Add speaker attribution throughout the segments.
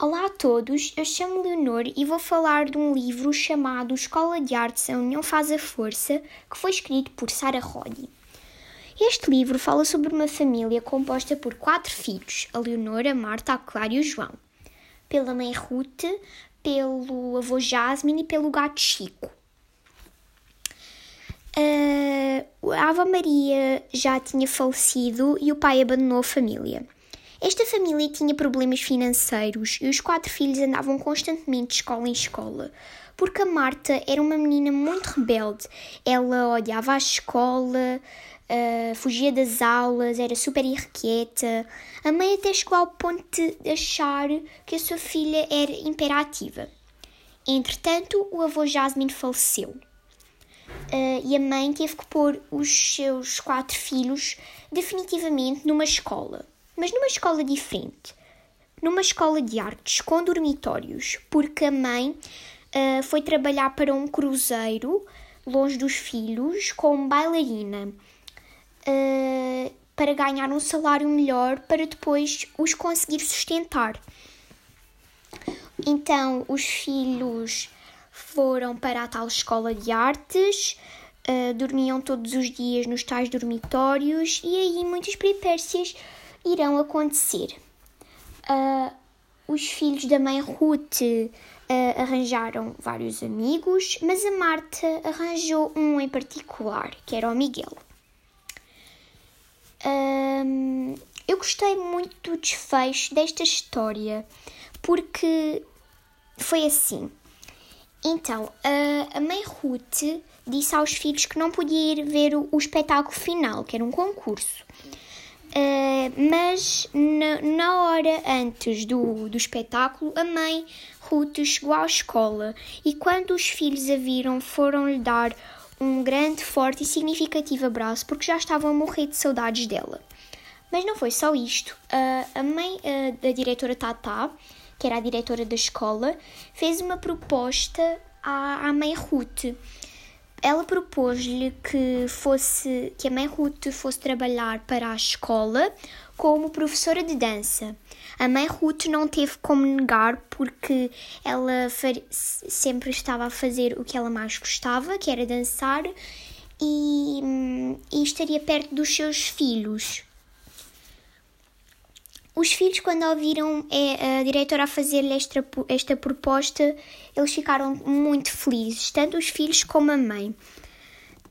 Speaker 1: Olá a todos, eu chamo Leonor e vou falar de um livro chamado Escola de Artes A União Faz a Força, que foi escrito por Sara Roddy. Este livro fala sobre uma família composta por quatro filhos, a Leonor, a Marta, a Clara e o João, pela mãe Ruth, pelo avô Jasmine e pelo gato Chico. Uh, a Ava Maria já tinha falecido e o pai abandonou a família. Esta família tinha problemas financeiros e os quatro filhos andavam constantemente de escola em escola, porque a Marta era uma menina muito rebelde. Ela odiava a escola, uh, fugia das aulas, era super irrequieta. A mãe até chegou ao ponto de achar que a sua filha era imperativa. Entretanto, o avô Jasmine faleceu. Uh, e a mãe teve que pôr os seus quatro filhos definitivamente numa escola mas numa escola diferente. Numa escola de artes com dormitórios, porque a mãe uh, foi trabalhar para um cruzeiro longe dos filhos com bailarina uh, para ganhar um salário melhor para depois os conseguir sustentar. Então os filhos foram para a tal escola de artes, uh, dormiam todos os dias nos tais dormitórios e aí muitas peripécias irão acontecer. Uh, os filhos da mãe Ruth uh, arranjaram vários amigos, mas a Marta arranjou um em particular, que era o Miguel. Um, eu gostei muito do desfecho desta história, porque foi assim. Então, a mãe Ruth disse aos filhos que não podia ir ver o espetáculo final, que era um concurso. Uh, mas na, na, hora antes do, do espetáculo, a mãe Ruth chegou à escola e quando os filhos a viram, foram-lhe dar um grande, forte e significativo abraço porque já estavam a morrer de saudades dela. Mas não foi só isto. Uh, a mãe uh, da diretora Tata, que era a diretora da escola, fez uma proposta à, à mãe Ruth ela propôs-lhe que fosse que a mãe Ruth fosse trabalhar para a escola como professora de dança. A mãe Ruth não teve como negar porque ela sempre estava a fazer o que ela mais gostava, que era dançar, e, e estaria perto dos seus filhos. Os filhos, quando ouviram é, a diretora a fazer-lhe esta, esta proposta, eles ficaram muito felizes, tanto os filhos como a mãe.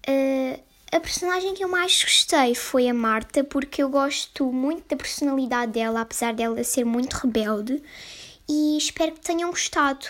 Speaker 1: Uh, a personagem que eu mais gostei foi a Marta, porque eu gosto muito da personalidade dela, apesar dela ser muito rebelde, e espero que tenham gostado.